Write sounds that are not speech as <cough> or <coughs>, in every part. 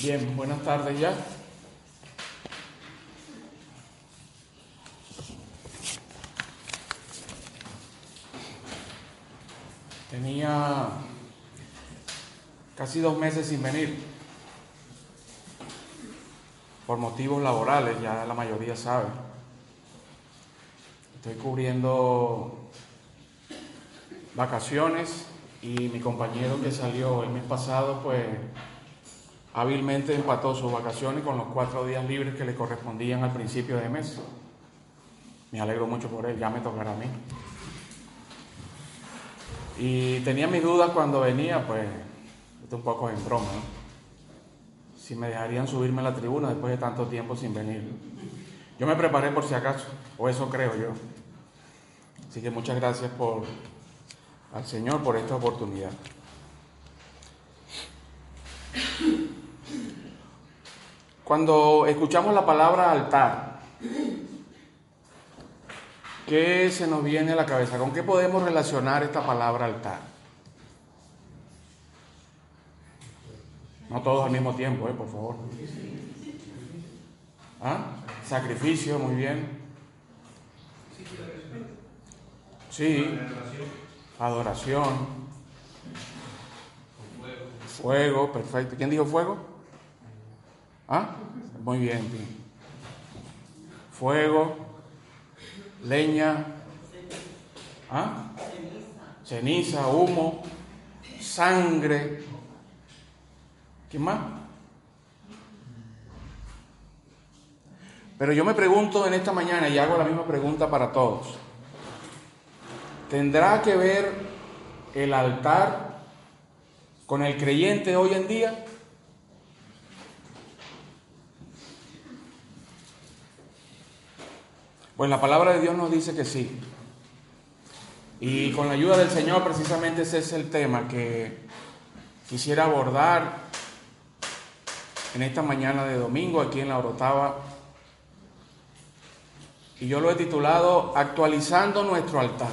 Bien, buenas tardes ya. Tenía casi dos meses sin venir por motivos laborales, ya la mayoría sabe. Estoy cubriendo vacaciones y mi compañero que salió el mes pasado, pues hábilmente empató sus vacaciones con los cuatro días libres que le correspondían al principio de mes. Me alegro mucho por él, ya me tocará a mí. Y tenía mis dudas cuando venía, pues, esto un poco en broma, ¿no? Si me dejarían subirme a la tribuna después de tanto tiempo sin venir. Yo me preparé por si acaso, o eso creo yo. Así que muchas gracias por, al Señor por esta oportunidad. Cuando escuchamos la palabra altar, ¿qué se nos viene a la cabeza? ¿Con qué podemos relacionar esta palabra altar? No todos al mismo tiempo, ¿eh? por favor. ¿Ah? Sacrificio, muy bien. Sí. Adoración. Fuego, perfecto. ¿Quién dijo fuego? ¿Ah? Muy bien, Fuego, leña, ¿ah? ceniza, humo, sangre. ¿Quién más? Pero yo me pregunto en esta mañana y hago la misma pregunta para todos. ¿Tendrá que ver el altar con el creyente hoy en día? Pues la palabra de Dios nos dice que sí. Y con la ayuda del Señor precisamente ese es el tema que quisiera abordar en esta mañana de domingo aquí en la Orotava. Y yo lo he titulado Actualizando nuestro altar.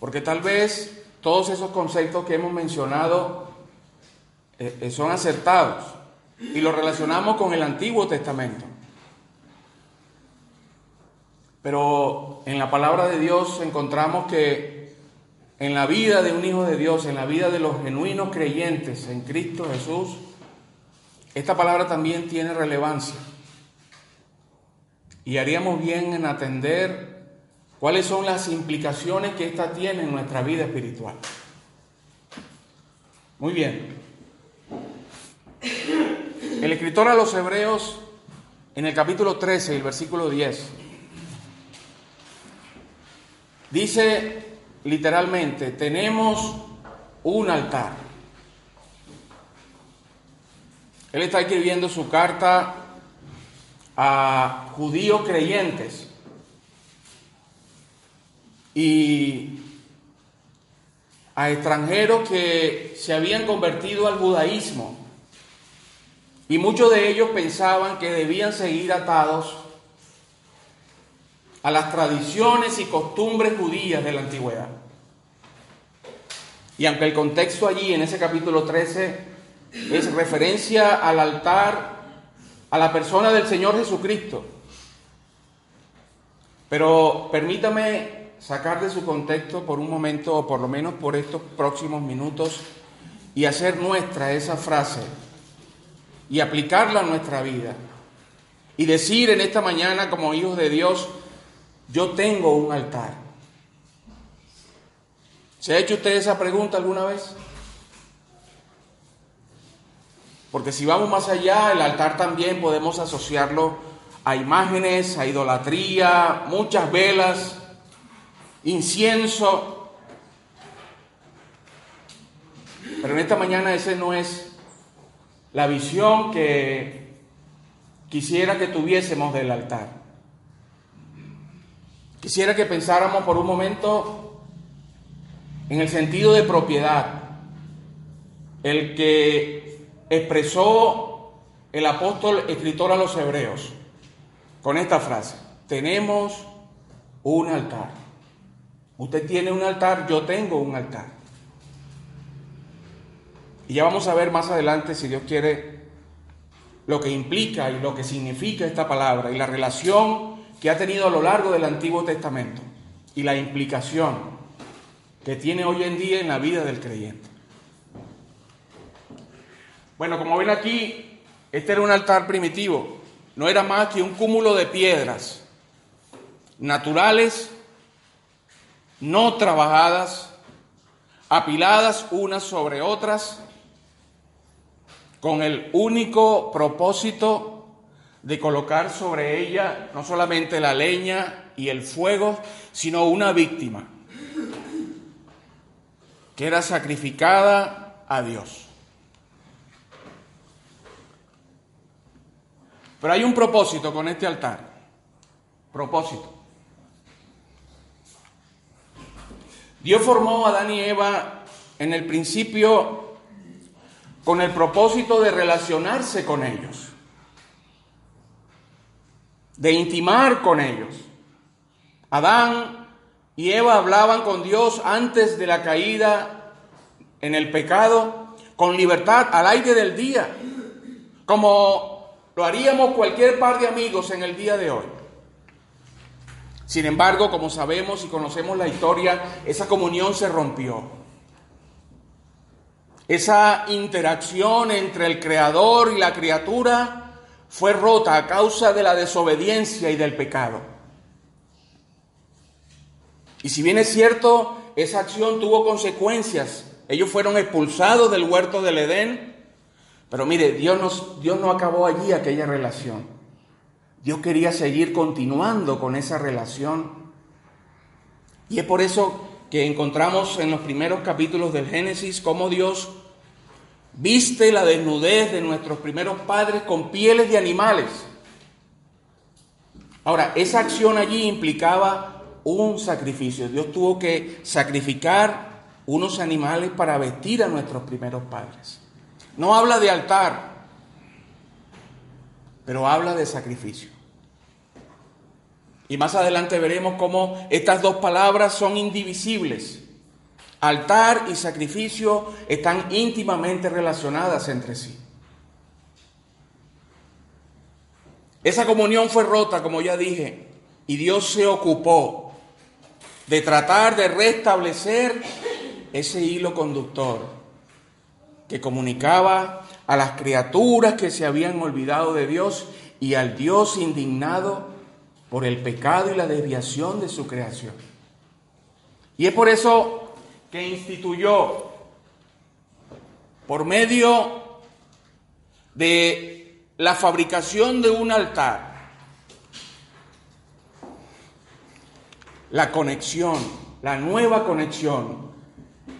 Porque tal vez todos esos conceptos que hemos mencionado eh, eh, son acertados y los relacionamos con el Antiguo Testamento. Pero en la palabra de Dios encontramos que en la vida de un hijo de Dios, en la vida de los genuinos creyentes en Cristo Jesús, esta palabra también tiene relevancia. Y haríamos bien en atender cuáles son las implicaciones que ésta tiene en nuestra vida espiritual. Muy bien. El escritor a los Hebreos, en el capítulo 13, el versículo 10, Dice literalmente, tenemos un altar. Él está escribiendo su carta a judíos creyentes y a extranjeros que se habían convertido al judaísmo. Y muchos de ellos pensaban que debían seguir atados a las tradiciones y costumbres judías de la antigüedad. Y aunque el contexto allí en ese capítulo 13 es referencia al altar, a la persona del Señor Jesucristo, pero permítame sacar de su contexto por un momento, o por lo menos por estos próximos minutos, y hacer nuestra esa frase y aplicarla a nuestra vida. Y decir en esta mañana como hijos de Dios, yo tengo un altar. ¿Se ha hecho usted esa pregunta alguna vez? Porque si vamos más allá, el altar también podemos asociarlo a imágenes, a idolatría, muchas velas, incienso. Pero en esta mañana ese no es la visión que quisiera que tuviésemos del altar. Quisiera que pensáramos por un momento en el sentido de propiedad, el que expresó el apóstol escritor a los hebreos con esta frase, tenemos un altar. Usted tiene un altar, yo tengo un altar. Y ya vamos a ver más adelante, si Dios quiere, lo que implica y lo que significa esta palabra y la relación que ha tenido a lo largo del Antiguo Testamento y la implicación que tiene hoy en día en la vida del creyente. Bueno, como ven aquí, este era un altar primitivo, no era más que un cúmulo de piedras naturales, no trabajadas, apiladas unas sobre otras, con el único propósito de colocar sobre ella no solamente la leña y el fuego, sino una víctima que era sacrificada a Dios. Pero hay un propósito con este altar. Propósito. Dios formó a Adán y Eva en el principio con el propósito de relacionarse con ellos, de intimar con ellos. Adán y Eva hablaban con Dios antes de la caída en el pecado, con libertad al aire del día, como lo haríamos cualquier par de amigos en el día de hoy. Sin embargo, como sabemos y conocemos la historia, esa comunión se rompió. Esa interacción entre el creador y la criatura fue rota a causa de la desobediencia y del pecado. Y si bien es cierto, esa acción tuvo consecuencias. Ellos fueron expulsados del huerto del Edén. Pero mire, Dios, Dios no acabó allí aquella relación. Dios quería seguir continuando con esa relación. Y es por eso que encontramos en los primeros capítulos del Génesis cómo Dios viste la desnudez de nuestros primeros padres con pieles de animales. Ahora, esa acción allí implicaba un sacrificio. Dios tuvo que sacrificar unos animales para vestir a nuestros primeros padres. No habla de altar, pero habla de sacrificio. Y más adelante veremos cómo estas dos palabras son indivisibles. Altar y sacrificio están íntimamente relacionadas entre sí. Esa comunión fue rota, como ya dije, y Dios se ocupó de tratar de restablecer ese hilo conductor que comunicaba a las criaturas que se habían olvidado de Dios y al Dios indignado por el pecado y la desviación de su creación. Y es por eso que instituyó, por medio de la fabricación de un altar, la conexión, la nueva conexión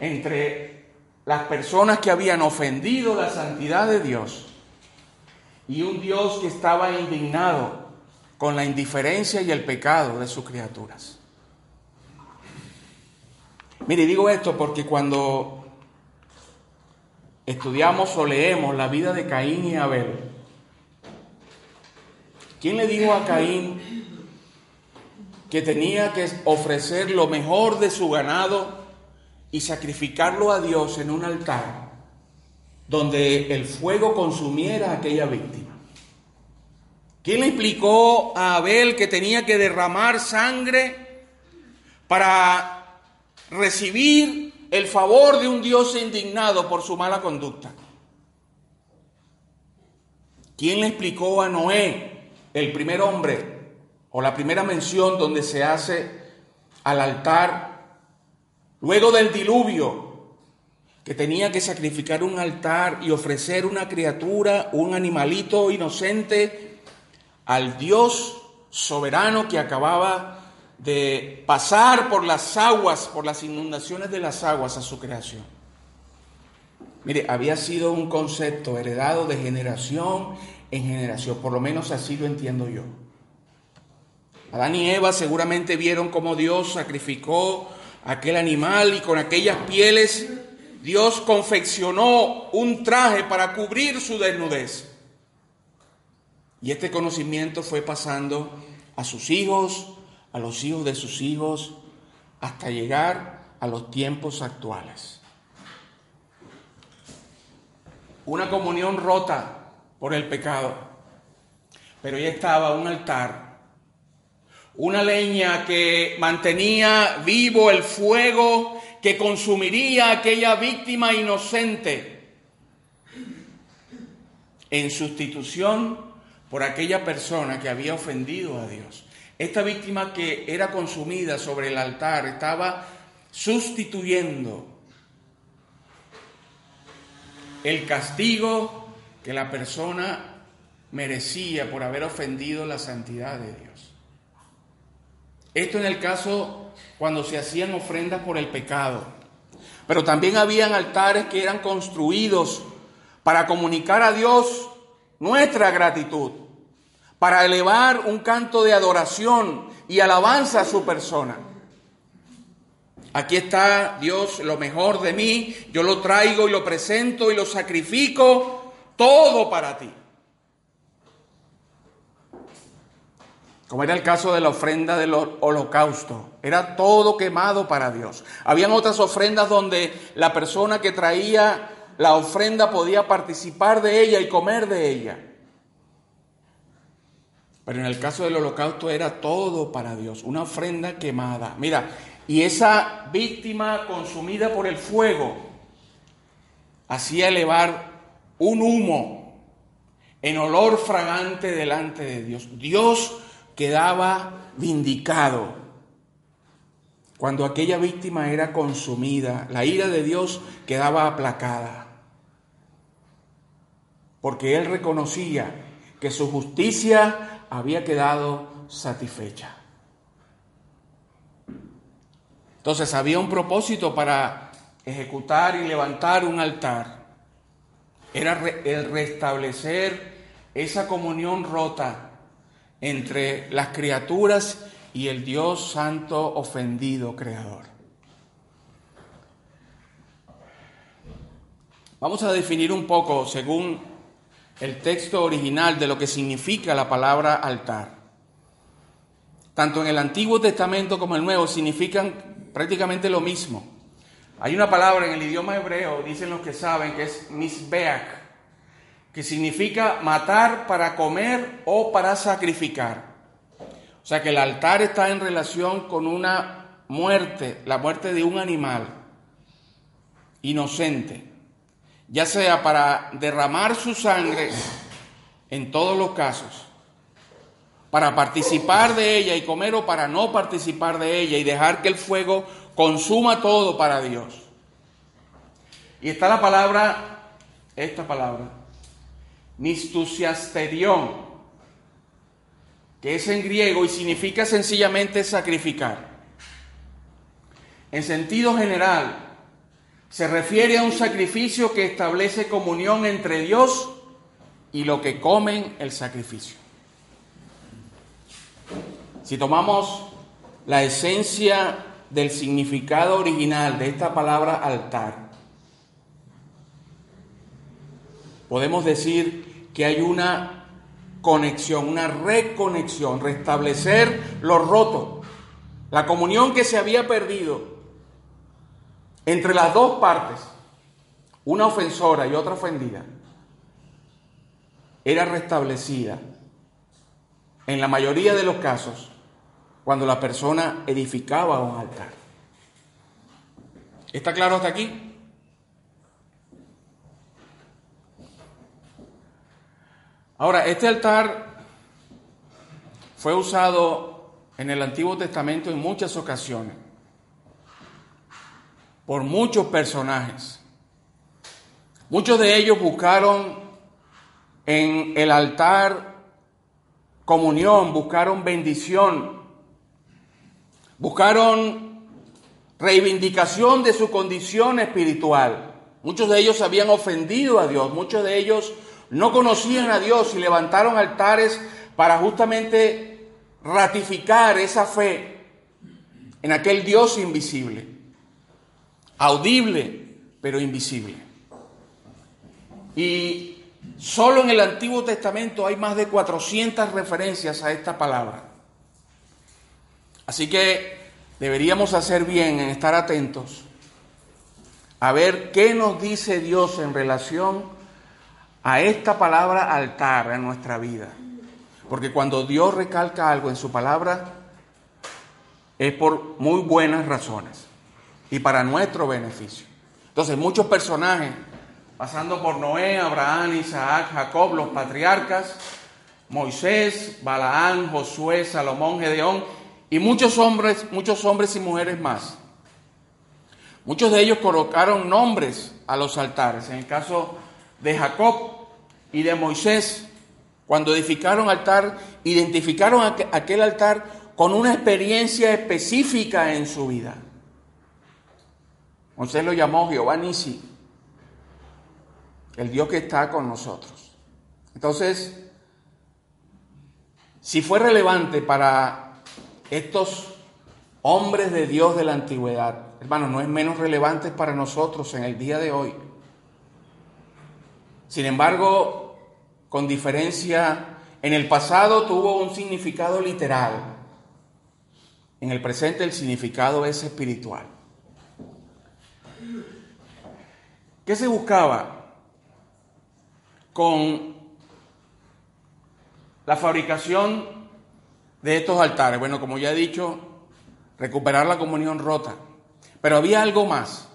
entre las personas que habían ofendido la santidad de Dios y un Dios que estaba indignado con la indiferencia y el pecado de sus criaturas. Mire, digo esto porque cuando estudiamos o leemos la vida de Caín y Abel, ¿quién le dijo a Caín que tenía que ofrecer lo mejor de su ganado y sacrificarlo a Dios en un altar donde el fuego consumiera aquella víctima? ¿Quién le explicó a Abel que tenía que derramar sangre para recibir el favor de un Dios indignado por su mala conducta? ¿Quién le explicó a Noé, el primer hombre, o la primera mención donde se hace al altar, luego del diluvio, que tenía que sacrificar un altar y ofrecer una criatura, un animalito inocente al Dios soberano que acababa de pasar por las aguas, por las inundaciones de las aguas a su creación. Mire, había sido un concepto heredado de generación en generación, por lo menos así lo entiendo yo. Adán y Eva seguramente vieron cómo Dios sacrificó aquel animal y con aquellas pieles Dios confeccionó un traje para cubrir su desnudez. Y este conocimiento fue pasando a sus hijos, a los hijos de sus hijos, hasta llegar a los tiempos actuales. Una comunión rota por el pecado, pero ya estaba un altar, una leña que mantenía vivo el fuego que consumiría aquella víctima inocente en sustitución por aquella persona que había ofendido a Dios. Esta víctima que era consumida sobre el altar estaba sustituyendo el castigo que la persona merecía por haber ofendido la santidad de Dios. Esto en el caso cuando se hacían ofrendas por el pecado. Pero también habían altares que eran construidos para comunicar a Dios nuestra gratitud para elevar un canto de adoración y alabanza a su persona. Aquí está Dios, lo mejor de mí, yo lo traigo y lo presento y lo sacrifico, todo para ti. Como era el caso de la ofrenda del holocausto, era todo quemado para Dios. Habían otras ofrendas donde la persona que traía la ofrenda podía participar de ella y comer de ella. Pero en el caso del holocausto era todo para Dios, una ofrenda quemada. Mira, y esa víctima consumida por el fuego hacía elevar un humo en olor fragante delante de Dios. Dios quedaba vindicado cuando aquella víctima era consumida. La ira de Dios quedaba aplacada. Porque Él reconocía que su justicia había quedado satisfecha. Entonces había un propósito para ejecutar y levantar un altar. Era el restablecer esa comunión rota entre las criaturas y el Dios santo ofendido creador. Vamos a definir un poco, según el texto original de lo que significa la palabra altar. Tanto en el Antiguo Testamento como en el Nuevo significan prácticamente lo mismo. Hay una palabra en el idioma hebreo, dicen los que saben, que es misbeach, que significa matar para comer o para sacrificar. O sea que el altar está en relación con una muerte, la muerte de un animal inocente ya sea para derramar su sangre en todos los casos, para participar de ella y comer o para no participar de ella y dejar que el fuego consuma todo para Dios. Y está la palabra, esta palabra, nistusiasterión, que es en griego y significa sencillamente sacrificar. En sentido general, se refiere a un sacrificio que establece comunión entre Dios y lo que comen el sacrificio. Si tomamos la esencia del significado original de esta palabra altar, podemos decir que hay una conexión, una reconexión, restablecer lo roto, la comunión que se había perdido entre las dos partes, una ofensora y otra ofendida, era restablecida en la mayoría de los casos cuando la persona edificaba un altar. ¿Está claro hasta aquí? Ahora, este altar fue usado en el Antiguo Testamento en muchas ocasiones por muchos personajes. Muchos de ellos buscaron en el altar comunión, buscaron bendición, buscaron reivindicación de su condición espiritual. Muchos de ellos habían ofendido a Dios, muchos de ellos no conocían a Dios y levantaron altares para justamente ratificar esa fe en aquel Dios invisible, audible pero invisible. Y solo en el Antiguo Testamento hay más de 400 referencias a esta palabra. Así que deberíamos hacer bien en estar atentos a ver qué nos dice Dios en relación a esta palabra altar en nuestra vida. Porque cuando Dios recalca algo en su palabra, es por muy buenas razones y para nuestro beneficio. Entonces, muchos personajes, pasando por Noé, Abraham, Isaac, Jacob, los patriarcas, Moisés, Balaán, Josué, Salomón, Gedeón y muchos hombres, muchos hombres y mujeres más. Muchos de ellos colocaron nombres a los altares. En el caso de Jacob y de Moisés, cuando edificaron altar, identificaron aquel altar con una experiencia específica en su vida. Moisés lo llamó Jehová Nisi, el Dios que está con nosotros. Entonces, si fue relevante para estos hombres de Dios de la antigüedad, hermanos, no es menos relevante para nosotros en el día de hoy. Sin embargo, con diferencia, en el pasado tuvo un significado literal. En el presente el significado es espiritual. ¿Qué se buscaba con la fabricación de estos altares? Bueno, como ya he dicho, recuperar la comunión rota. Pero había algo más.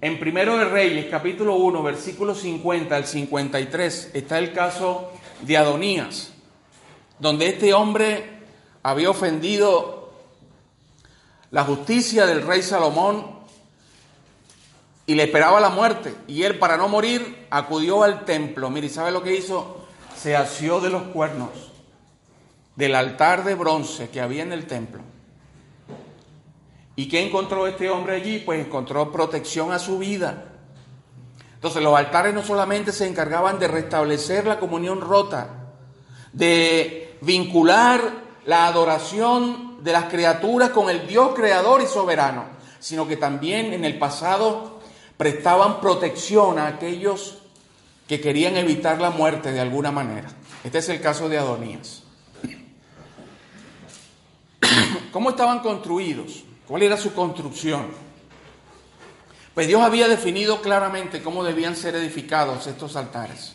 En Primero de Reyes, capítulo 1, versículo 50 al 53, está el caso de Adonías, donde este hombre había ofendido la justicia del rey Salomón y le esperaba la muerte. Y él, para no morir, acudió al templo. Mire, ¿sabe lo que hizo? se asió de los cuernos del altar de bronce que había en el templo. ¿Y qué encontró este hombre allí? Pues encontró protección a su vida. Entonces los altares no solamente se encargaban de restablecer la comunión rota, de vincular la adoración de las criaturas con el Dios creador y soberano, sino que también en el pasado prestaban protección a aquellos que querían evitar la muerte de alguna manera. Este es el caso de Adonías. <coughs> ¿Cómo estaban construidos? ¿Cuál era su construcción? Pues Dios había definido claramente cómo debían ser edificados estos altares.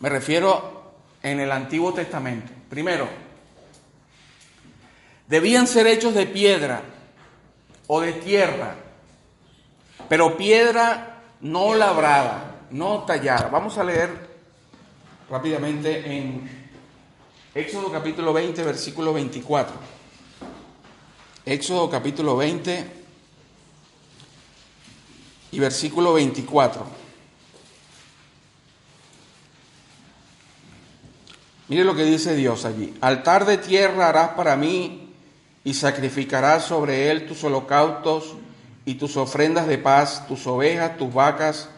Me refiero en el Antiguo Testamento. Primero, debían ser hechos de piedra o de tierra, pero piedra no labrada no tallada. Vamos a leer rápidamente en Éxodo capítulo 20, versículo 24. Éxodo capítulo 20 y versículo 24. Mire lo que dice Dios allí. Altar de tierra harás para mí y sacrificarás sobre él tus holocaustos y tus ofrendas de paz, tus ovejas, tus vacas,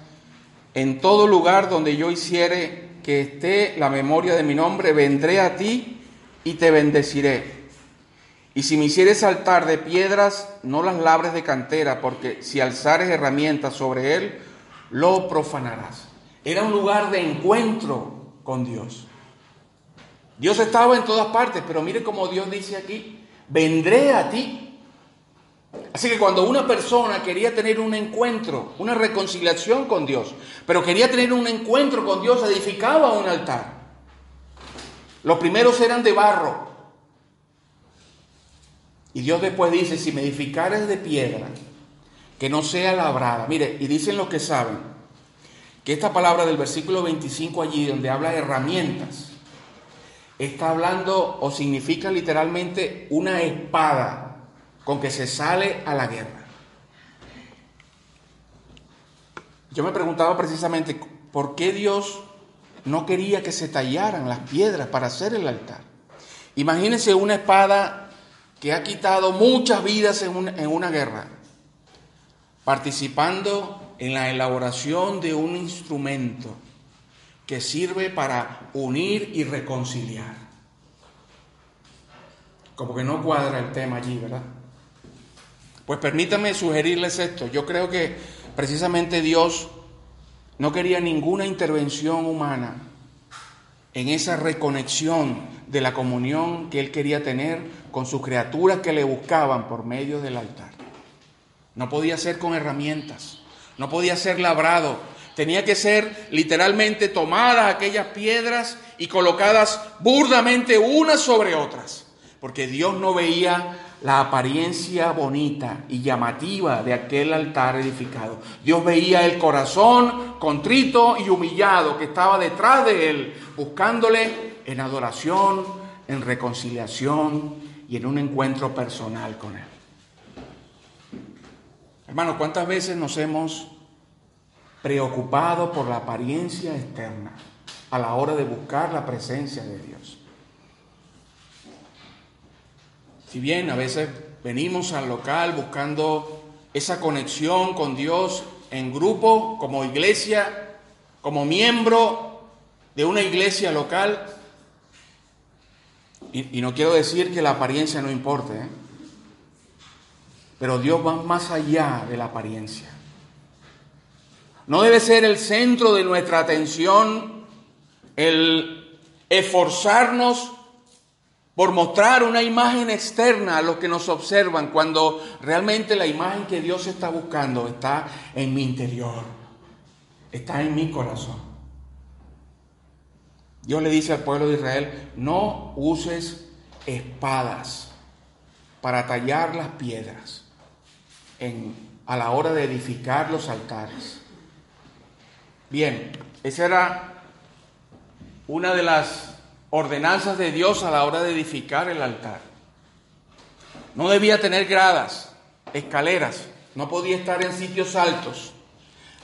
en todo lugar donde yo hiciere que esté la memoria de mi nombre, vendré a ti y te bendeciré. Y si me hicieres altar de piedras, no las labres de cantera, porque si alzares herramientas sobre él, lo profanarás. Era un lugar de encuentro con Dios. Dios estaba en todas partes, pero mire como Dios dice aquí, vendré a ti Así que cuando una persona quería tener un encuentro, una reconciliación con Dios, pero quería tener un encuentro con Dios, edificaba un altar. Los primeros eran de barro. Y Dios después dice, si me edificares de piedra, que no sea labrada. Mire, y dicen los que saben, que esta palabra del versículo 25 allí, donde habla de herramientas, está hablando o significa literalmente una espada con que se sale a la guerra. Yo me preguntaba precisamente por qué Dios no quería que se tallaran las piedras para hacer el altar. Imagínense una espada que ha quitado muchas vidas en una, en una guerra. participando en la elaboración de un instrumento que sirve para unir y reconciliar. Como que no cuadra el tema allí, ¿verdad? Pues permítame sugerirles esto. Yo creo que precisamente Dios no quería ninguna intervención humana en esa reconexión de la comunión que Él quería tener con sus criaturas que le buscaban por medio del altar. No podía ser con herramientas, no podía ser labrado, tenía que ser literalmente tomadas aquellas piedras y colocadas burdamente unas sobre otras, porque Dios no veía la apariencia bonita y llamativa de aquel altar edificado. Dios veía el corazón contrito y humillado que estaba detrás de él, buscándole en adoración, en reconciliación y en un encuentro personal con él. Hermano, ¿cuántas veces nos hemos preocupado por la apariencia externa a la hora de buscar la presencia de Dios? Si bien a veces venimos al local buscando esa conexión con Dios en grupo, como iglesia, como miembro de una iglesia local, y, no quiero decir que la apariencia no importe, ¿eh? pero Dios va más allá de la apariencia. No debe ser el centro de nuestra atención el esforzarnos por mostrar una imagen externa a los que nos observan, cuando realmente la imagen que Dios está buscando está en mi interior, está en mi corazón. Dios le dice al pueblo de Israel, no uses espadas para tallar las piedras a la hora de edificar los altares. Bien, esa era una de las ordenanzas de Dios a la hora de edificar el altar. No debía tener gradas, escaleras, no podía estar en sitios altos.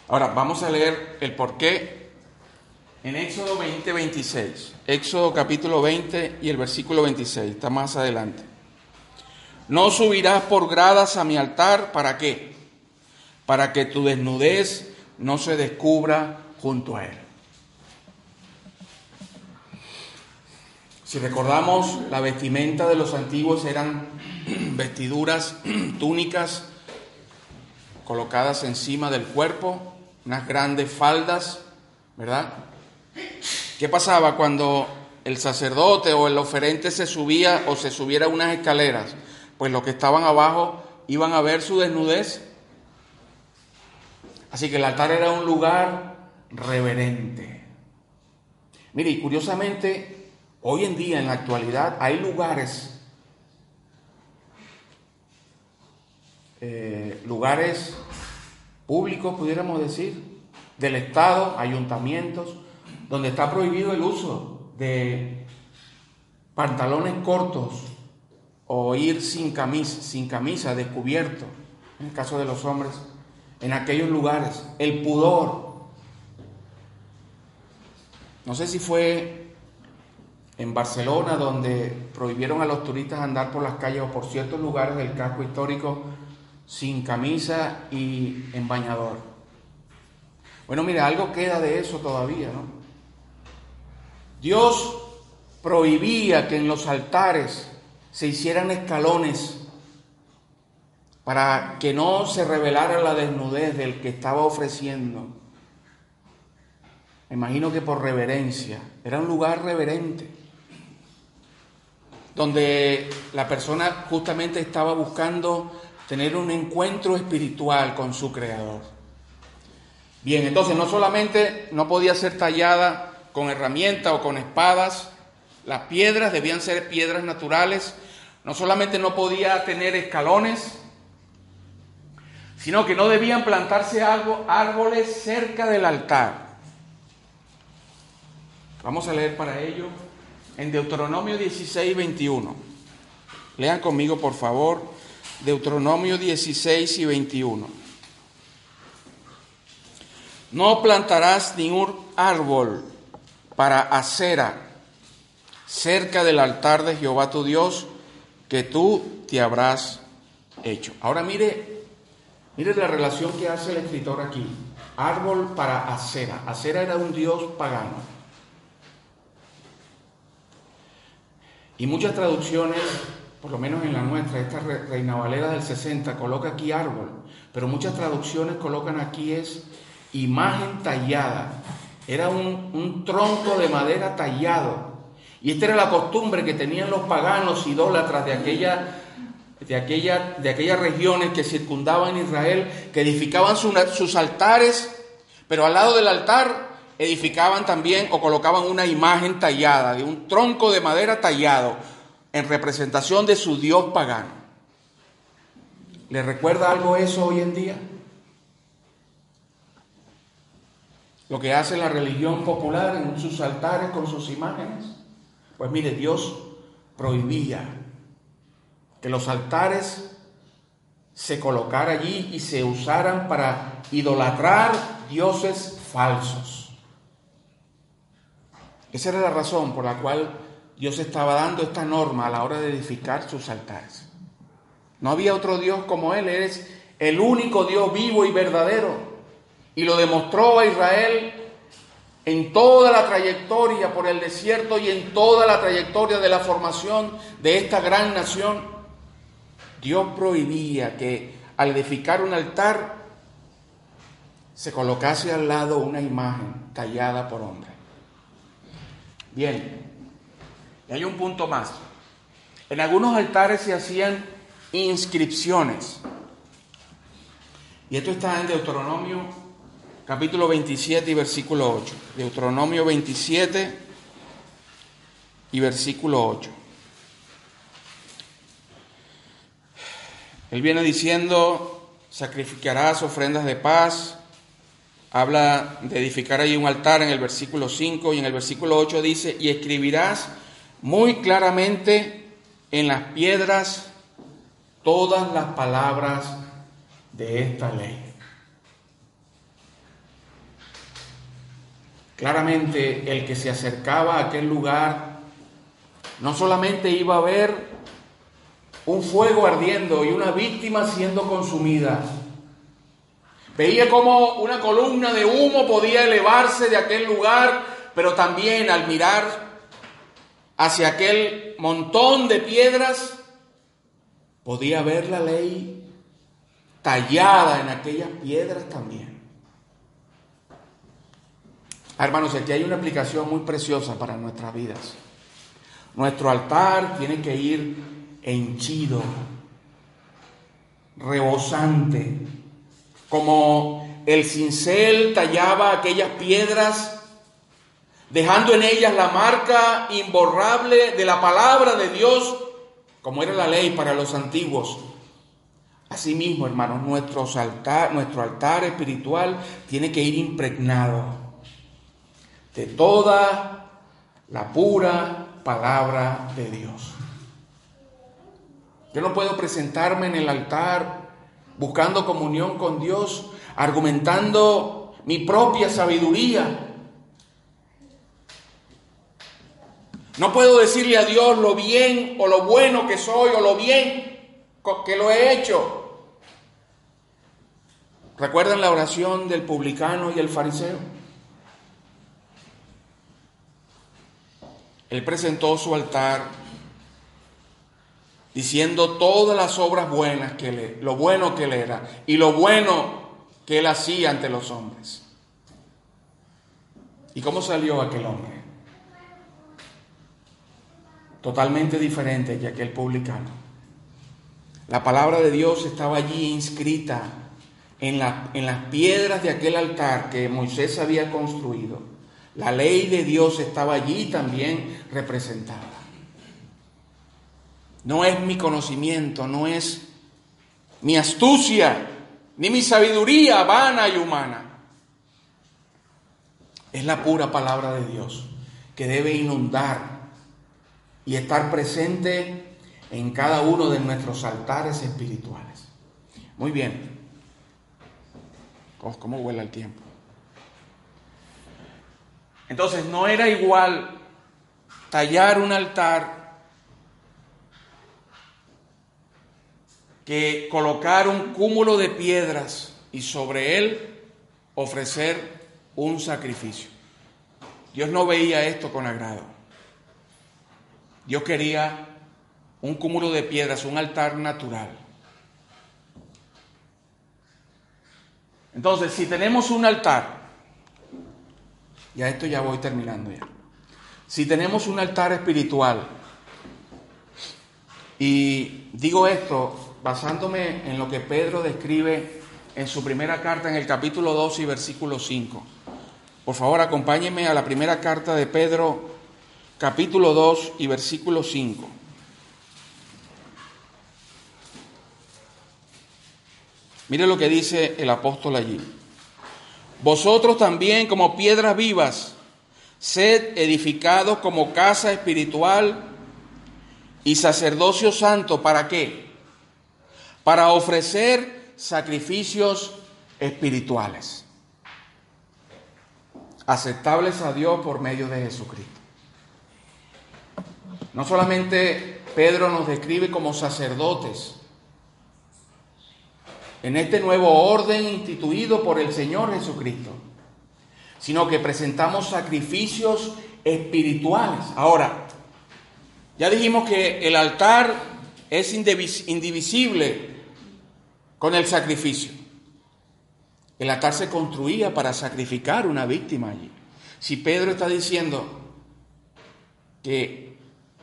Ahora, vamos a leer el porqué en Éxodo 20, 26. Éxodo capítulo 20 y el versículo 26, está más adelante. No subirás por gradas a mi altar, ¿para qué? Para que tu desnudez no se descubra junto a él. Si recordamos, la vestimenta de los antiguos eran <clears throat> vestiduras, <clears throat> túnicas colocadas encima del cuerpo, unas grandes faldas, ¿verdad? ¿Qué pasaba cuando el sacerdote o el oferente se subía o se subiera unas escaleras? pues los que estaban abajo iban a ver su desnudez. Así que el altar era un lugar reverente. Mire, y curiosamente, hoy en día, en la actualidad, hay lugares, eh, lugares públicos, pudiéramos decir, del Estado, ayuntamientos, donde está prohibido el uso de pantalones cortos, o ir sin camisa, sin camisa, descubierto, en el caso de los hombres, en aquellos lugares, el pudor. No sé si fue en Barcelona donde prohibieron a los turistas andar por las calles o por ciertos lugares del casco histórico sin camisa y en bañador. Bueno, mira, algo queda de eso todavía, ¿no? Dios prohibía que en los altares se hicieran escalones para que no se revelara la desnudez del que estaba ofreciendo. Me imagino que por reverencia, era un lugar reverente, donde la persona justamente estaba buscando tener un encuentro espiritual con su creador. Bien, entonces no solamente no podía ser tallada con herramientas o con espadas, las piedras debían ser piedras naturales, no solamente no podía tener escalones, sino que no debían plantarse árboles cerca del altar. Vamos a leer para ello en Deuteronomio 16, 21. Lean conmigo, por favor, Deuteronomio 16 y 21. No plantarás ningún árbol para acera cerca del altar de Jehová tu Dios, que tú te habrás hecho. Ahora mire Mire la relación que hace el escritor aquí. Árbol para acera. Acera era un dios pagano. Y muchas traducciones, por lo menos en la nuestra, esta Reina Valera del 60 coloca aquí árbol, pero muchas traducciones colocan aquí es imagen tallada. Era un, un tronco de madera tallado. Y esta era la costumbre que tenían los paganos idólatras de aquella de, aquella, de aquellas regiones que circundaban Israel, que edificaban sus altares, pero al lado del altar edificaban también o colocaban una imagen tallada, de un tronco de madera tallado, en representación de su dios pagano. ¿Le recuerda algo eso hoy en día? Lo que hace la religión popular en sus altares con sus imágenes. Pues mire, Dios prohibía que los altares se colocaran allí y se usaran para idolatrar dioses falsos. Esa era la razón por la cual Dios estaba dando esta norma a la hora de edificar sus altares. No había otro Dios como Él, Él es el único Dios vivo y verdadero. Y lo demostró a Israel en toda la trayectoria por el desierto y en toda la trayectoria de la formación de esta gran nación. Dios prohibía que al edificar un altar se colocase al lado una imagen tallada por hombre. Bien, y hay un punto más. En algunos altares se hacían inscripciones. Y esto está en Deuteronomio capítulo 27 y versículo 8. Deuteronomio 27 y versículo 8. Él viene diciendo, sacrificarás ofrendas de paz. Habla de edificar ahí un altar en el versículo 5 y en el versículo 8 dice, y escribirás muy claramente en las piedras todas las palabras de esta ley. Claramente el que se acercaba a aquel lugar no solamente iba a ver un fuego ardiendo y una víctima siendo consumida, veía como una columna de humo podía elevarse de aquel lugar, pero también al mirar hacia aquel montón de piedras, podía ver la ley tallada en aquellas piedras también. Ah, hermanos, aquí hay una aplicación muy preciosa para nuestras vidas. Nuestro altar tiene que ir henchido, rebosante, como el cincel tallaba aquellas piedras, dejando en ellas la marca imborrable de la palabra de Dios, como era la ley para los antiguos. Asimismo, hermanos, nuestro altar, nuestro altar espiritual tiene que ir impregnado de toda la pura palabra de Dios. Yo no puedo presentarme en el altar buscando comunión con Dios, argumentando mi propia sabiduría. No puedo decirle a Dios lo bien o lo bueno que soy o lo bien que lo he hecho. ¿Recuerdan la oración del publicano y el fariseo? Él presentó su altar diciendo todas las obras buenas que le, lo bueno que él era y lo bueno que él hacía ante los hombres. ¿Y cómo salió aquel hombre? Totalmente diferente que aquel publicano. La palabra de Dios estaba allí inscrita en, la, en las piedras de aquel altar que Moisés había construido. La ley de Dios estaba allí también representada. No es mi conocimiento, no es mi astucia, ni mi sabiduría vana y humana. Es la pura palabra de Dios que debe inundar y estar presente en cada uno de nuestros altares espirituales. Muy bien. ¿Cómo huele el tiempo? Entonces no era igual tallar un altar que colocar un cúmulo de piedras y sobre él ofrecer un sacrificio. Dios no veía esto con agrado. Dios quería un cúmulo de piedras, un altar natural. Entonces, si tenemos un altar, y a esto ya voy terminando ya. Si tenemos un altar espiritual, y digo esto basándome en lo que Pedro describe en su primera carta en el capítulo 2 y versículo 5. Por favor, acompáñenme a la primera carta de Pedro, capítulo 2 y versículo 5. Mire lo que dice el apóstol allí. Vosotros también como piedras vivas, sed edificados como casa espiritual y sacerdocio santo. ¿Para qué? Para ofrecer sacrificios espirituales, aceptables a Dios por medio de Jesucristo. No solamente Pedro nos describe como sacerdotes, en este nuevo orden instituido por el Señor Jesucristo, sino que presentamos sacrificios espirituales. Ahora, ya dijimos que el altar es indivisible con el sacrificio. El altar se construía para sacrificar una víctima allí. Si Pedro está diciendo que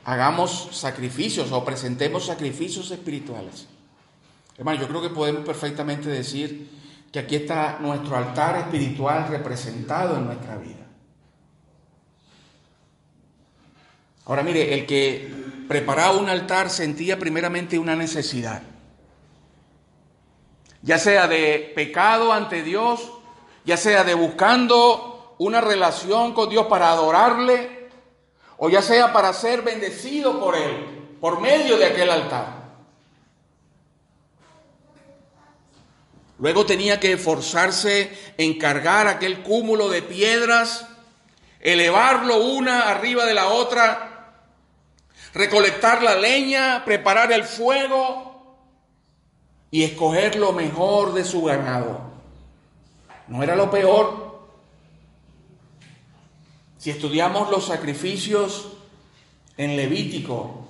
hagamos sacrificios o presentemos sacrificios espirituales, Hermano, yo creo que podemos perfectamente decir que aquí está nuestro altar espiritual representado en nuestra vida. Ahora mire, el que preparaba un altar sentía primeramente una necesidad, ya sea de pecado ante Dios, ya sea de buscando una relación con Dios para adorarle, o ya sea para ser bendecido por Él, por medio de aquel altar. Luego tenía que esforzarse en cargar aquel cúmulo de piedras, elevarlo una arriba de la otra, recolectar la leña, preparar el fuego y escoger lo mejor de su ganado. No era lo peor. Si estudiamos los sacrificios en Levítico,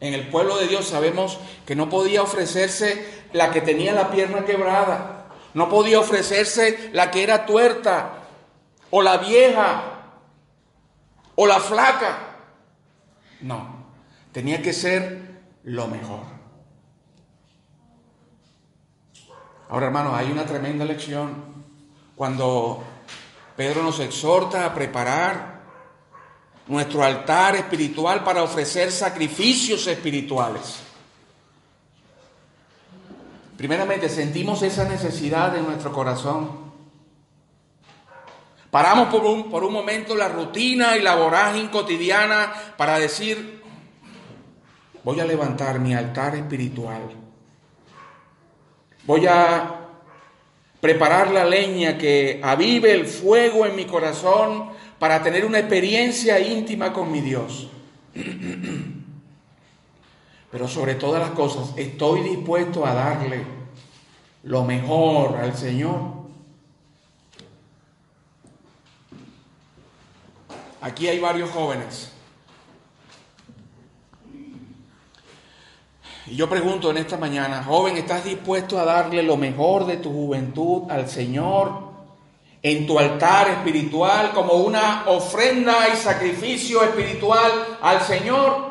en el pueblo de Dios sabemos que no podía ofrecerse la que tenía la pierna quebrada. No podía ofrecerse la que era tuerta, o la vieja, o la flaca. No, tenía que ser lo mejor. Ahora, hermanos, hay una tremenda lección cuando Pedro nos exhorta a preparar nuestro altar espiritual para ofrecer sacrificios espirituales. Primeramente, sentimos esa necesidad en nuestro corazón. Paramos por un, por un momento la rutina y la vorágine cotidiana para decir, voy a levantar mi altar espiritual. Voy a preparar la leña que avive el fuego en mi corazón para tener una experiencia íntima con mi Dios. <clears throat> Pero sobre todas las cosas, estoy dispuesto a darle lo mejor al Señor. Aquí hay varios jóvenes. Y yo pregunto en esta mañana, joven, ¿estás dispuesto a darle lo mejor de tu juventud al Señor en tu altar espiritual como una ofrenda y sacrificio espiritual al Señor?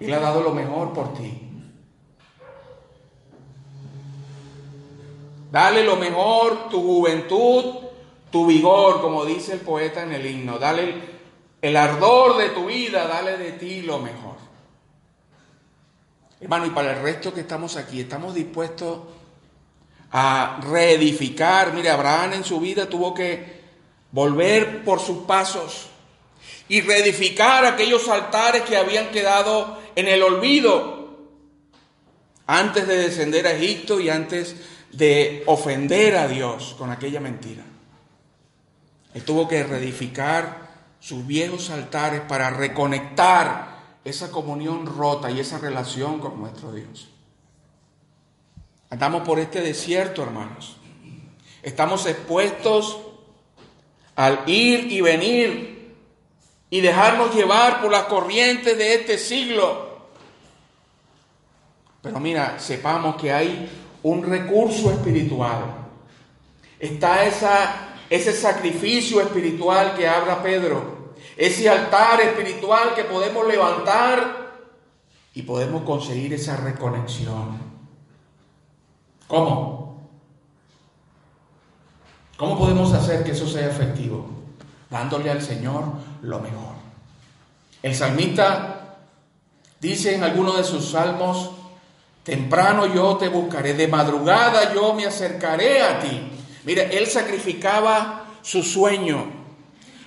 Él ha dado lo mejor por ti. Dale lo mejor, tu juventud, tu vigor, como dice el poeta en el himno. Dale el, ardor de tu vida, dale de ti lo mejor. Hermano, y para el resto que estamos aquí, estamos dispuestos a reedificar. Mire, Abraham en su vida tuvo que volver por sus pasos y reedificar aquellos altares que habían quedado en el olvido antes de descender a Egipto y antes de ofender a Dios con aquella mentira. Él tuvo que reedificar sus viejos altares para reconectar esa comunión rota y esa relación con nuestro Dios. Andamos por este desierto, hermanos. Estamos expuestos al ir y venir y dejarnos llevar por las corrientes de este siglo. Pero mira, sepamos que hay un recurso espiritual. Está esa, ese sacrificio espiritual que habla Pedro, ese altar espiritual que podemos levantar y podemos conseguir esa reconexión. ¿Cómo? ¿Cómo podemos hacer que eso sea efectivo? Dándole al Señor lo mejor. El salmista dice en alguno de sus salmos, temprano yo te buscaré, de madrugada yo me acercaré a ti. Mire, él sacrificaba su sueño,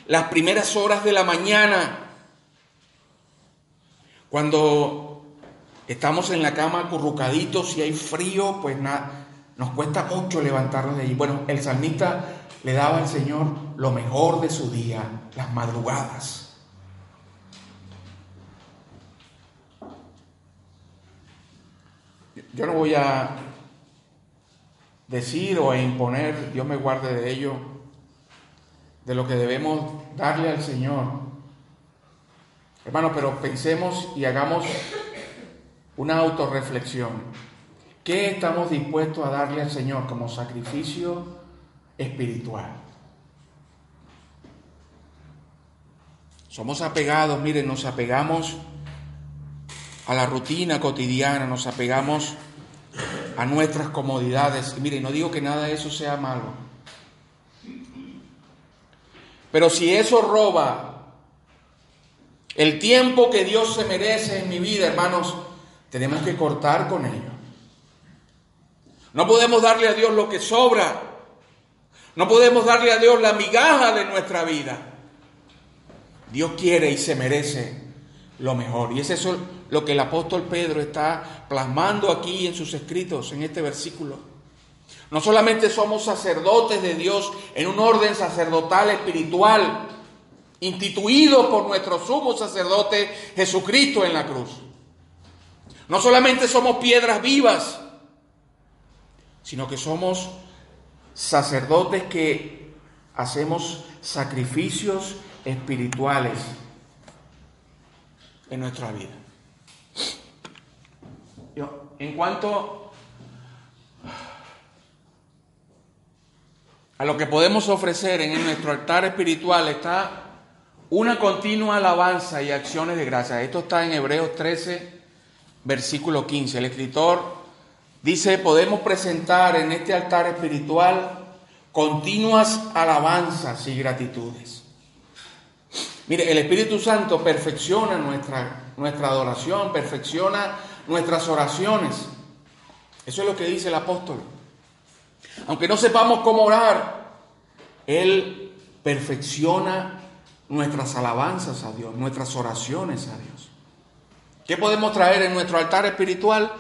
las primeras horas de la mañana, cuando Estamos en la cama acurrucaditos, y hay frío, pues nada, nos cuesta mucho levantarnos de allí. Bueno, el salmista le daba al Señor lo mejor de su día, las madrugadas. Yo no voy a decir o a imponer, Dios me guarde de ello, de lo que debemos darle al Señor. Hermano, pero pensemos y hagamos una autorreflexión. ¿Qué estamos dispuestos a darle al Señor como sacrificio espiritual? Somos apegados, miren, nos apegamos a la rutina cotidiana, nos apegamos a nuestras comodidades. Miren, no digo que nada de eso sea malo. Pero si eso roba el tiempo que Dios se merece en mi vida, hermanos, tenemos que cortar con ello. No podemos darle a Dios lo que sobra. No podemos darle a Dios la migaja de nuestra vida. Dios quiere y se merece lo mejor. Y es eso lo que el apóstol Pedro está plasmando aquí en sus escritos, en este versículo. No solamente somos sacerdotes de Dios en un orden sacerdotal espiritual, instituido por nuestro sumo sacerdote Jesucristo en la cruz. No solamente somos piedras vivas, sino que somos sacerdotes que hacemos sacrificios espirituales en nuestra vida. en cuanto a lo que podemos ofrecer en nuestro altar espiritual está una continua alabanza y acciones de gracia. Esto está en Hebreos 13, versículo 15. El escritor dice, podemos presentar en este altar espiritual continuas alabanzas y gratitudes. Mire, el Espíritu Santo perfecciona nuestra, nuestra adoración, perfecciona nuestras oraciones. Eso es lo que dice el apóstol. Aunque no sepamos cómo orar, Él perfecciona nuestras alabanzas a Dios, nuestras oraciones a Dios. ¿Qué podemos traer en nuestro altar espiritual?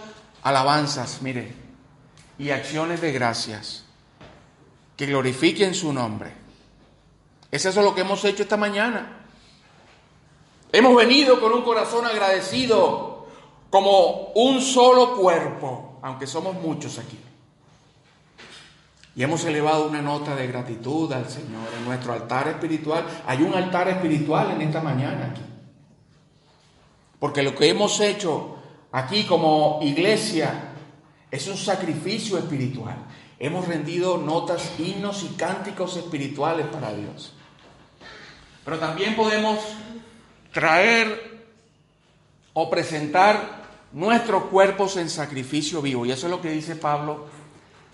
Alabanzas, mire, y acciones de gracias que glorifiquen su nombre. Es eso lo que hemos hecho esta mañana. Hemos venido con un corazón agradecido, como un solo cuerpo, aunque somos muchos aquí. Y hemos elevado una nota de gratitud al Señor en nuestro altar espiritual. Hay un altar espiritual en esta mañana aquí. Porque lo que hemos hecho aquí como iglesia es un sacrificio espiritual. Hemos rendido notas, himnos y cánticos espirituales para Dios. Pero también podemos traer o presentar nuestros cuerpos en sacrificio vivo. Y eso es lo que dice Pablo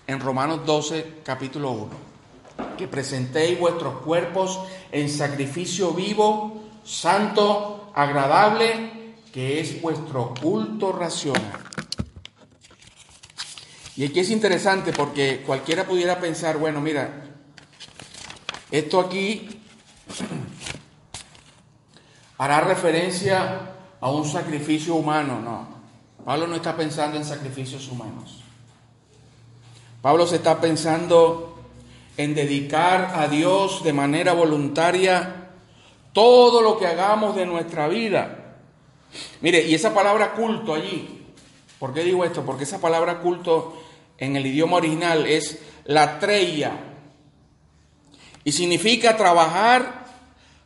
en Romanos 12, capítulo 1. Que presentéis vuestros cuerpos en sacrificio vivo, santo, agradable que es vuestro culto racional. Y aquí es interesante porque cualquiera pudiera pensar, bueno, mira, esto aquí <clears throat> hará referencia a un sacrificio humano, no. Pablo no está pensando en sacrificios humanos. Pablo se está pensando en dedicar a Dios de manera voluntaria todo lo que hagamos de nuestra vida Mire, y esa palabra culto allí, ¿por qué digo esto? Porque esa palabra culto en el idioma original es la treya y significa trabajar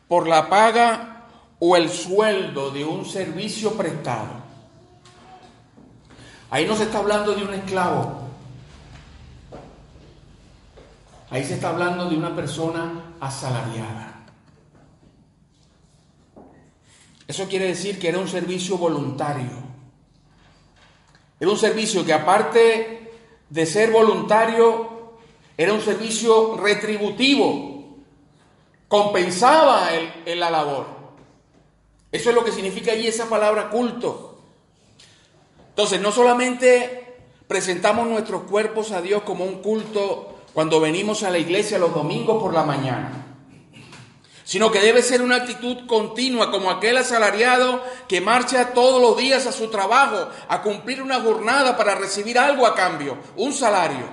por la paga o el sueldo de un servicio prestado. Ahí no se está hablando de un esclavo. Ahí se está hablando de una persona asalariada. Eso quiere decir que era un servicio voluntario. Era un servicio que aparte de ser voluntario, era un servicio retributivo. Compensaba en la labor. Eso es lo que significa allí esa palabra culto. Entonces, no solamente presentamos nuestros cuerpos a Dios como un culto cuando venimos a la iglesia los domingos por la mañana sino que debe ser una actitud continua como aquel asalariado que marcha todos los días a su trabajo a cumplir una jornada para recibir algo a cambio, un salario.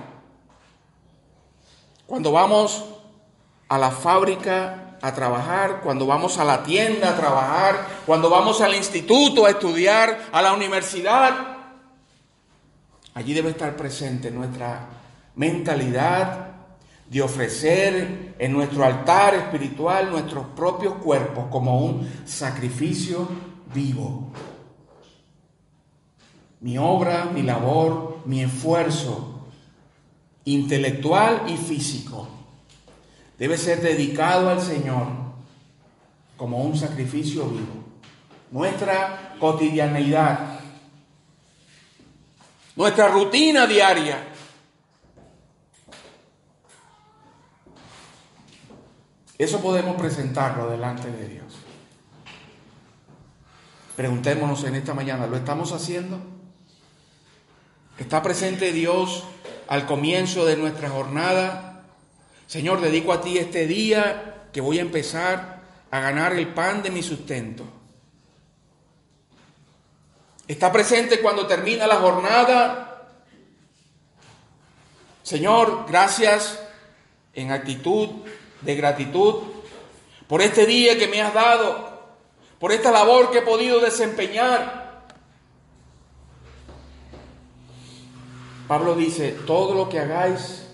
Cuando vamos a la fábrica a trabajar, cuando vamos a la tienda a trabajar, cuando vamos al instituto a estudiar, a la universidad, allí debe estar presente nuestra mentalidad de ofrecer en nuestro altar espiritual nuestros propios cuerpos como un sacrificio vivo. Mi obra, mi labor, mi esfuerzo intelectual y físico debe ser dedicado al Señor como un sacrificio vivo. Nuestra cotidianeidad, nuestra rutina diaria Eso podemos presentarlo delante de Dios. Preguntémonos en esta mañana, ¿lo estamos haciendo? ¿Está presente Dios al comienzo de nuestra jornada? Señor, dedico a ti este día que voy a empezar a ganar el pan de mi sustento. ¿Está presente cuando termina la jornada? Señor, gracias en actitud de gratitud por este día que me has dado, por esta labor que he podido desempeñar. Pablo dice, todo lo que hagáis,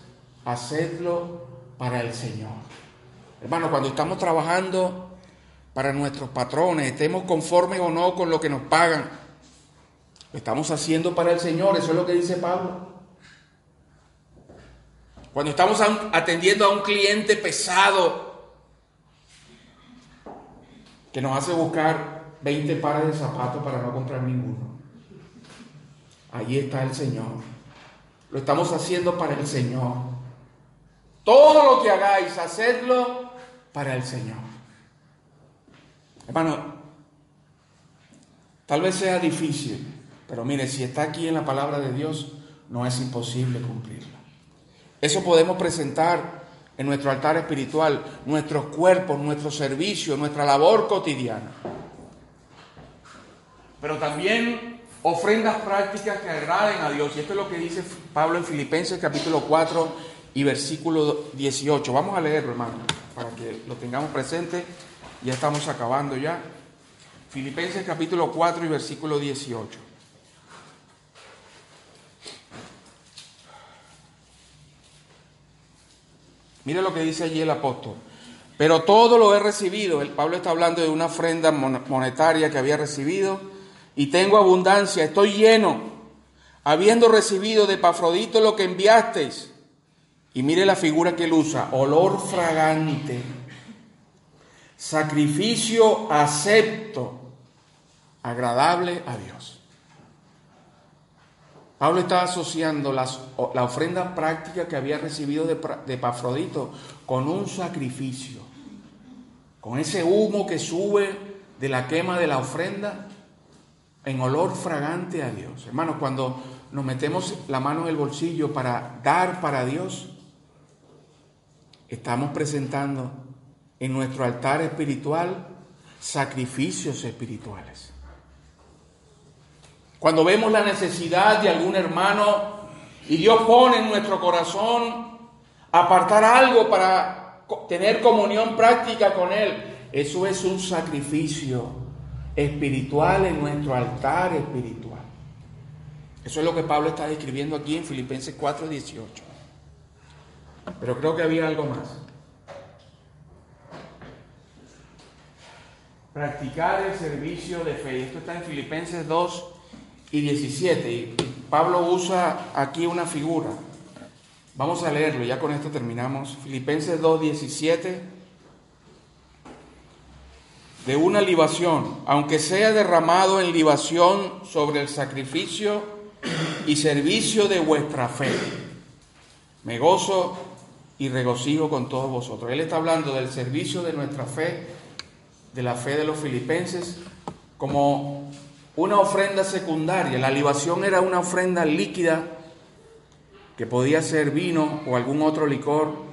hacedlo para el Señor. Hermano, cuando estamos trabajando para nuestros patrones, estemos conformes o no con lo que nos pagan, lo estamos haciendo para el Señor, eso es lo que dice Pablo. Cuando estamos atendiendo a un cliente pesado que nos hace buscar 20 pares de zapatos para no comprar ninguno. Ahí está el Señor. Lo estamos haciendo para el Señor. Todo lo que hagáis, hacedlo para el Señor. Hermano, tal vez sea difícil, pero mire, si está aquí en la palabra de Dios, no es imposible cumplirlo. Eso podemos presentar en nuestro altar espiritual, nuestros cuerpos, nuestro servicio, nuestra labor cotidiana. Pero también ofrendas prácticas que agraden a Dios. Y esto es lo que dice Pablo en Filipenses capítulo 4 y versículo 18. Vamos a leerlo, hermano, para que lo tengamos presente. Ya estamos acabando ya. Filipenses capítulo 4 y versículo 18. Mire lo que dice allí el apóstol. Pero todo lo he recibido. El Pablo está hablando de una ofrenda monetaria que había recibido. Y tengo abundancia, estoy lleno, habiendo recibido de Pafrodito lo que enviasteis. Y mire la figura que él usa, olor fragante, sacrificio acepto, agradable a Dios. Pablo está asociando la ofrenda práctica que había recibido de, de Pafrodito con un sacrificio, con ese humo que sube de la quema de la ofrenda en olor fragante a Dios. Hermanos, cuando nos metemos la mano en el bolsillo para dar para Dios, estamos presentando en nuestro altar espiritual sacrificios espirituales. Cuando vemos la necesidad de algún hermano y Dios pone en nuestro corazón apartar algo para tener comunión práctica con Él, eso es un sacrificio espiritual en nuestro altar espiritual. Eso es lo que Pablo está describiendo aquí en Filipenses 4:18. Pero creo que había algo más. Practicar el servicio de fe. Esto está en Filipenses 2 y 17. Y Pablo usa aquí una figura. Vamos a leerlo, ya con esto terminamos. Filipenses 2, 17 de una libación, aunque sea derramado en libación sobre el sacrificio y servicio de vuestra fe. Me gozo y regocijo con todos vosotros. Él está hablando del servicio de nuestra fe, de la fe de los filipenses, como una ofrenda secundaria. La libación era una ofrenda líquida que podía ser vino o algún otro licor,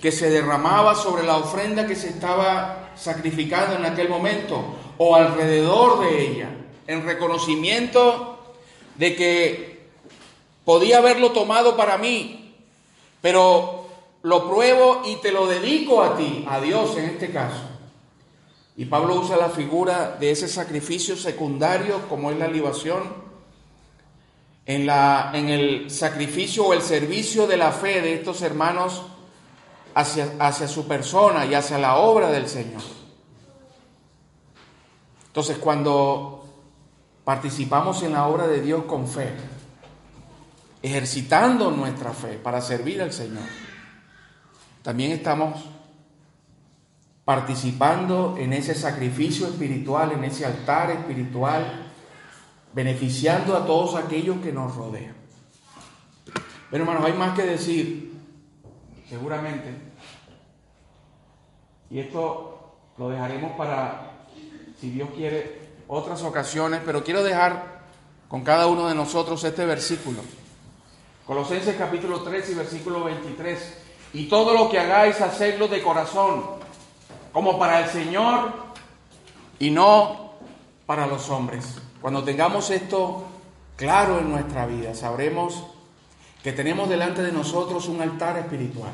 que se derramaba sobre la ofrenda que se estaba sacrificando en aquel momento o alrededor de ella, en reconocimiento de que podía haberlo tomado para mí, pero lo pruebo y te lo dedico a ti, a Dios en este caso. Y Pablo usa la figura de ese sacrificio secundario como es la libación. En, la, en el sacrificio o el servicio de la fe de estos hermanos hacia, su persona y hacia la obra del Señor. Entonces, cuando participamos en la obra de Dios con fe, ejercitando nuestra fe para servir al Señor, también estamos participando en ese sacrificio espiritual, en ese altar espiritual, beneficiando a todos aquellos que nos rodean. Pero hermanos, hay más que decir, seguramente, y esto lo dejaremos para, si Dios quiere, otras ocasiones, pero quiero dejar con cada uno de nosotros este versículo. Colosenses capítulo 3 y versículo 23. Y todo lo que hagáis, hacedlo de corazón, como para el Señor y no para los hombres. Cuando tengamos esto claro en nuestra vida, sabremos que tenemos delante de nosotros un altar espiritual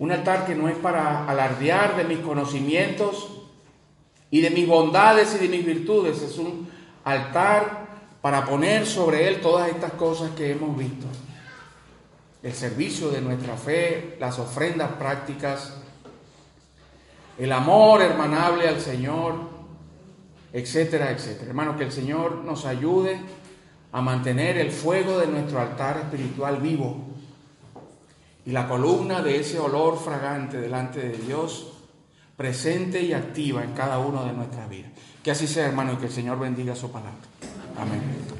un altar que no es para alardear de mis conocimientos y de mis bondades y de mis virtudes. Es un altar para poner sobre él todas estas cosas que hemos visto. El servicio de nuestra fe, las ofrendas prácticas, el amor hermanable al Señor, etcétera, etcétera. Hermanos, que el Señor nos ayude a mantener el fuego de nuestro altar espiritual vivo y la columna de ese olor fragante delante de Dios presente y activa en cada uno de nuestras vidas. Que así sea, hermano, y que el Señor bendiga su palabra. Amén.